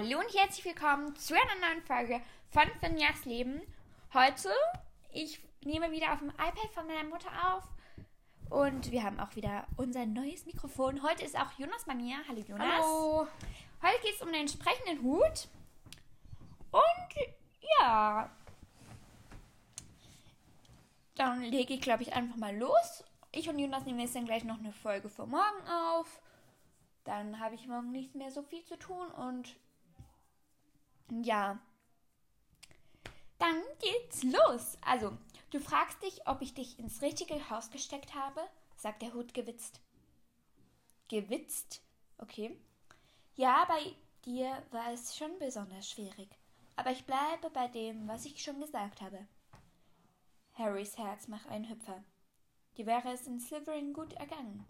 Hallo und herzlich willkommen zu einer neuen Folge von Finjas Leben. Heute, ich nehme wieder auf dem iPad von meiner Mutter auf und wir haben auch wieder unser neues Mikrofon. Heute ist auch Jonas bei mir. Hallo Jonas. Hallo. Heute geht es um den entsprechenden Hut. Und ja, dann lege ich, glaube ich, einfach mal los. Ich und Jonas nehmen jetzt dann gleich noch eine Folge für morgen auf. Dann habe ich morgen nicht mehr so viel zu tun und ja. Dann geht's los. Also, du fragst dich, ob ich dich ins richtige Haus gesteckt habe, sagt der Hut gewitzt. Gewitzt? Okay. Ja, bei dir war es schon besonders schwierig. Aber ich bleibe bei dem, was ich schon gesagt habe. Harrys Herz macht einen Hüpfer. Dir wäre es in Slytherin gut ergangen.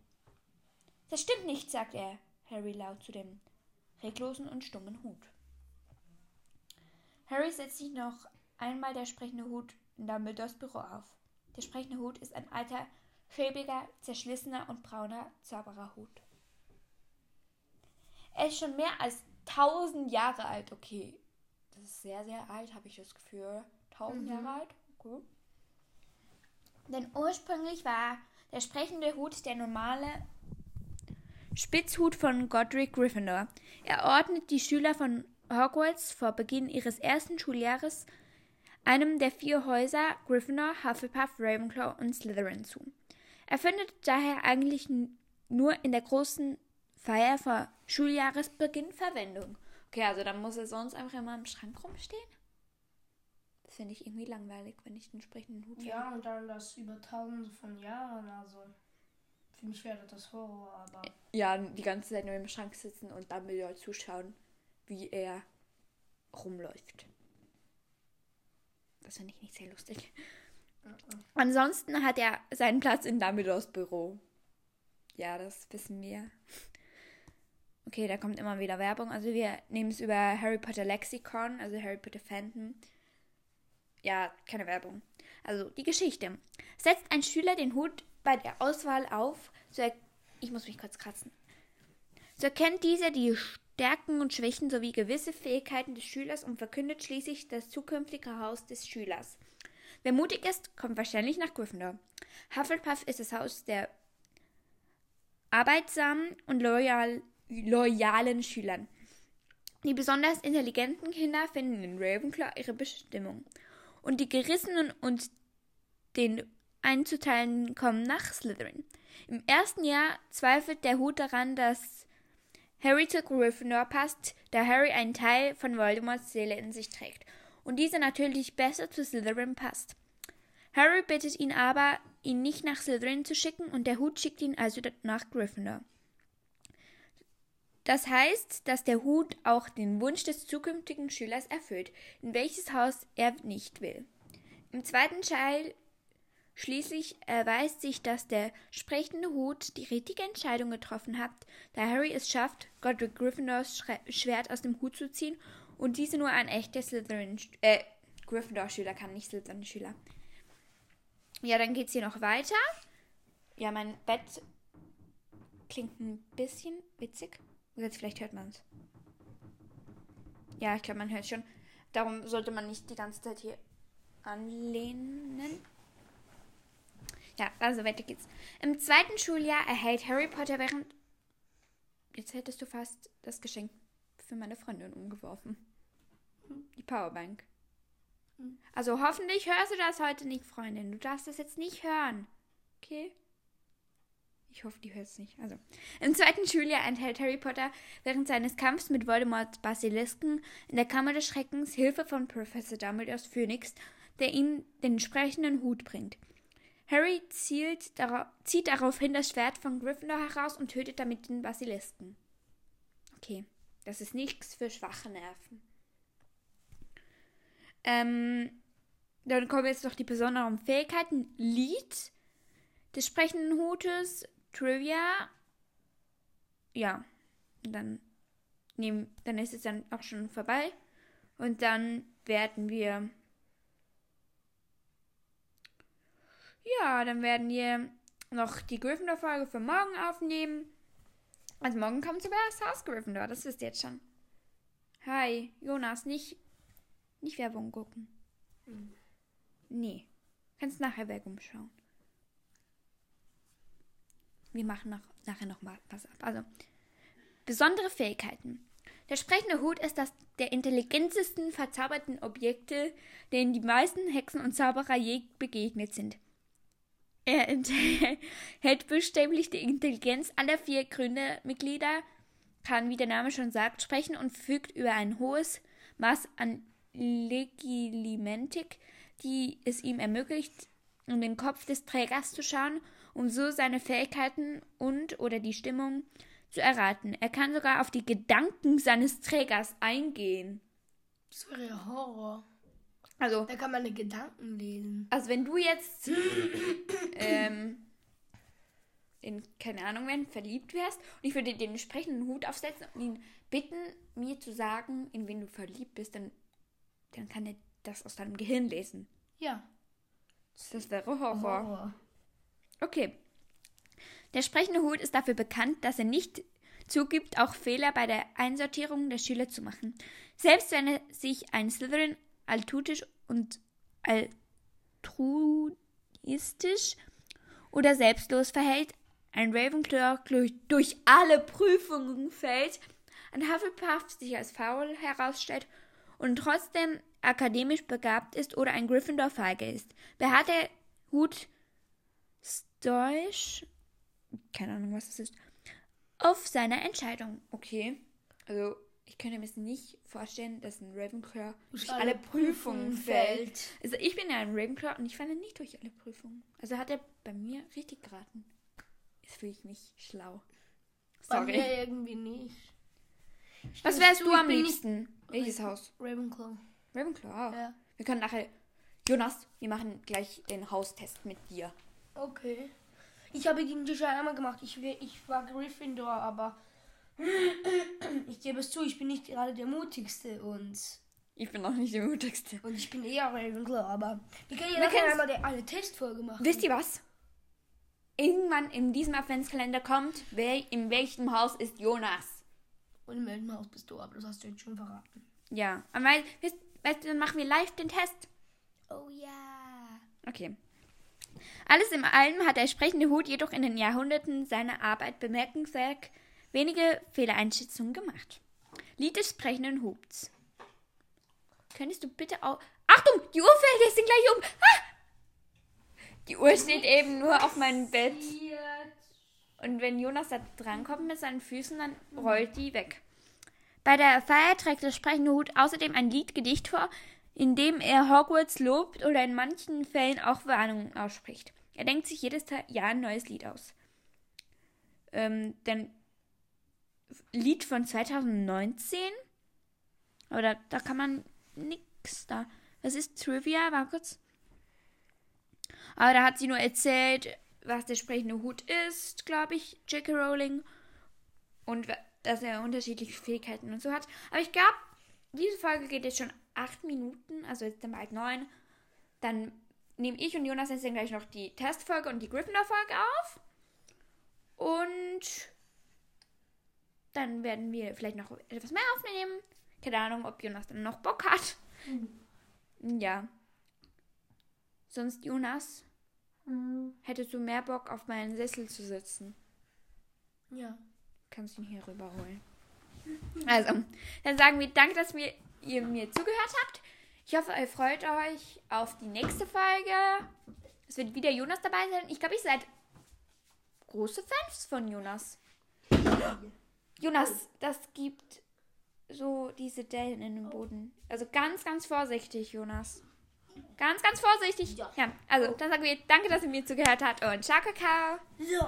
Das stimmt nicht, sagt er, Harry laut zu dem reglosen und stummen Hut. Harry setzt sich noch einmal der sprechende Hut in Dumbledores Büro auf. Der sprechende Hut ist ein alter, schäbiger, zerschlissener und brauner Zaubererhut. Er ist schon mehr als tausend Jahre alt, okay. Das ist sehr, sehr alt, habe ich das Gefühl. Tausend Mhm. Jahre alt? Okay. Denn ursprünglich war der sprechende Hut der normale Spitzhut von Godric Gryffindor. Er ordnet die Schüler von Hogwarts vor Beginn ihres ersten Schuljahres einem der vier Häuser Gryffindor, Hufflepuff, Ravenclaw und Slytherin zu. Er findet daher eigentlich nur in der großen Feier vor Schuljahresbeginn Verwendung. Okay, also dann muss er sonst einfach immer im Schrank rumstehen? Das finde ich irgendwie langweilig, wenn ich den sprechenden Hut finde. Ja, und dann das über tausende von Jahren, also für mich wäre das Horror, aber Ja, die ganze Zeit nur im Schrank sitzen und Dumbledore zuschauen, wie er rumläuft. Das finde ich nicht sehr lustig. Ansonsten hat er seinen Platz in Dumbledores Büro. Ja, das wissen wir. Okay, da kommt immer wieder Werbung. Also wir nehmen es über Harry Potter Lexicon, also Harry Potter Fandom. Ja, keine Werbung. Also die Geschichte. Setzt ein Schüler den Hut bei der Auswahl auf, so er ich muss mich kurz kratzen. So erkennt dieser die Stärken und Schwächen sowie gewisse Fähigkeiten des Schülers und verkündet schließlich das zukünftige Haus des Schülers. Wer mutig ist, kommt wahrscheinlich nach Gryffindor. Hufflepuff ist das Haus der arbeitsamen und loyal, loyalen Schülern. Die besonders intelligenten Kinder finden in Ravenclaw ihre Bestimmung. Und die Gerissenen und den einzuteilen kommen nach Slytherin. Im ersten Jahr zweifelt der Hut daran, dass Harry zu Gryffindor passt, da Harry einen Teil von Voldemorts Seele in sich trägt und dieser natürlich besser zu Slytherin passt. Harry bittet ihn aber, ihn nicht nach Slytherin zu schicken und der Hut schickt ihn also nach Gryffindor. Das heißt, dass der Hut auch den Wunsch des zukünftigen Schülers erfüllt, in welches Haus er nicht will. Im zweiten Teil Schließlich erweist sich, dass der sprechende Hut die richtige Entscheidung getroffen hat, da Harry es schafft, Godric Gryffindors Schre Schwert aus dem Hut zu ziehen und diese nur ein echter Slytherin, äh, Gryffindor-Schüler kann, nicht Slytherin-Schüler. Ja, dann geht's hier noch weiter. Ja, mein Bett klingt ein bisschen witzig. Jetzt vielleicht hört man es. Ja, ich glaube, man hört schon. Darum sollte man nicht die ganze Zeit hier anlehnen. Ja, also weiter geht's. Im zweiten Schuljahr erhält Harry Potter während. Jetzt hättest du fast das Geschenk für meine Freundin umgeworfen. Die Powerbank. Also hoffentlich hörst du das heute nicht, Freundin. Du darfst das jetzt nicht hören. Okay? Ich hoffe, die hört es nicht. Also, im zweiten Schuljahr enthält Harry Potter während seines Kampfs mit Voldemorts Basilisken in der Kammer des Schreckens Hilfe von Professor Dumbledores Phönix, der ihm den entsprechenden Hut bringt. Harry zielt darauf, zieht daraufhin das Schwert von Gryffindor heraus und tötet damit den Basilisken. Okay, das ist nichts für schwache Nerven. Ähm, dann kommen jetzt noch die besonderen Fähigkeiten. Lied des sprechenden Hutes, Trivia. Ja, dann, nehmen, dann ist es dann auch schon vorbei. Und dann werden wir Ja, dann werden wir noch die Gryffindor-Folge für morgen aufnehmen. Also morgen kommt sogar das Haus Gryffindor, das wisst ihr jetzt schon. Hi, Jonas, nicht, nicht Werbung gucken. Mhm. Nee. Kannst nachher Werbung schauen. Wir machen noch, nachher noch mal was ab. Also, besondere Fähigkeiten. Der sprechende Hut ist das der intelligentesten verzauberten Objekte, denen die meisten Hexen und Zauberer je begegnet sind. Er enthält buchstäblich die Intelligenz aller vier Gründermitglieder, kann, wie der Name schon sagt, sprechen und fügt über ein hohes Maß an Legilimentik, die es ihm ermöglicht, in den Kopf des Trägers zu schauen, um so seine Fähigkeiten und oder die Stimmung zu erraten. Er kann sogar auf die Gedanken seines Trägers eingehen. Das wäre Horror. Also, Da kann man die Gedanken lesen. also wenn du jetzt ähm, in, keine Ahnung, wenn verliebt wärst und ich würde dir den entsprechenden Hut aufsetzen und ihn bitten, mir zu sagen, in wen du verliebt bist, dann, dann kann er das aus deinem Gehirn lesen. Ja. Das wäre Horror. Horror. Okay. Der sprechende Hut ist dafür bekannt, dass er nicht zugibt, auch Fehler bei der Einsortierung der Schüler zu machen. Selbst wenn er sich ein Slytherin altutisch und altruistisch oder selbstlos verhält, ein Ravenclaw durch, alle Prüfungen fällt, ein Hufflepuff sich als faul herausstellt und trotzdem akademisch begabt ist oder ein Gryffindor feige ist, beharrt der Hut stoisch, keine Ahnung, was das ist, auf seiner Entscheidung. Okay, also ich könnte mir nicht vorstellen, dass ein Ravenclaw durch alle Prüfungen fällt. Also ich bin ja ein Ravenclaw und ich falle nicht durch alle Prüfungen. Also hat er bei mir richtig geraten. Jetzt fühle ich mich schlau. Bei mir Sorry. irgendwie nicht. Ich Was wärst du am liebsten? Welches Haus? Ravenclaw. Ravenclaw. Ja. Wir können nachher. Jonas, wir machen gleich den Haustest mit dir. Okay. Ich habe gegen dich einmal gemacht. Ich, ich war Gryffindor, aber ich gebe es zu, ich bin nicht gerade der mutigste und, Ich bin auch nicht die mutigste. und ich bin eher Ravenclaw, aber wir können ja Wir können's- einmal der, eine Testfolge machen. Wisst ihr was? Irgendwann in diesem Adventskalender kommt, wer in welchem Haus ist Jonas. Und im Weltenhaus bist du, aber das hast du jetzt schon verraten. Ja, aber wisst, weißt du, dann machen wir live den Test. Oh ja. Okay. Alles in allem hat der sprechende Hut jedoch in den Jahrhunderten seiner Arbeit bemerkenswert wenige Fehlereinschätzungen gemacht. Lied des sprechenden Huts. Könntest du bitte auch. Achtung! Die Uhr fällt jetzt gleich um! Ah! Die Uhr steht eben nur auf meinem Bett. Und wenn Jonas da drankommt mit seinen Füßen, dann rollt die weg. Bei der Feier trägt der sprechende Hut außerdem ein Liedgedicht vor, in dem er Hogwarts lobt oder in manchen Fällen auch Warnungen ausspricht. Er denkt sich jedes Jahr ein neues Lied aus. Ähm, denn Lied von 2019? Aber da, da kann man nix da. Was ist Trivia? War kurz. Aber da hat sie nur erzählt, was der sprechende Hut ist, glaube ich, J.K. Rowling. Und dass er unterschiedliche Fähigkeiten und so hat. Aber ich glaube, diese Folge geht jetzt schon acht Minuten, also jetzt dann bald neun. Dann nehme ich und Jonas jetzt gleich noch die Testfolge und die Gryffindor-Folge auf. Und dann werden wir vielleicht noch etwas mehr aufnehmen. Keine Ahnung, ob Jonas dann noch Bock hat. Ja. Sonst, Jonas, hättest du mehr Bock, auf meinen Sessel zu sitzen? Ja. Kannst ihn hier rüberholen. Also, dann sagen wir Danke, dass wir, ihr mir zugehört habt. Ich hoffe, ihr freut euch auf die nächste Folge. Es wird wieder Jonas dabei sein. Ich glaube, ihr seid große Fans von Jonas. Jonas, das gibt so diese Dellen in dem Boden. Also ganz, ganz vorsichtig, Jonas. Ganz, ganz vorsichtig. Ja. ja also, dann sagen wir Danke, dass ihr mir zugehört habt und ciao, Kakao. So.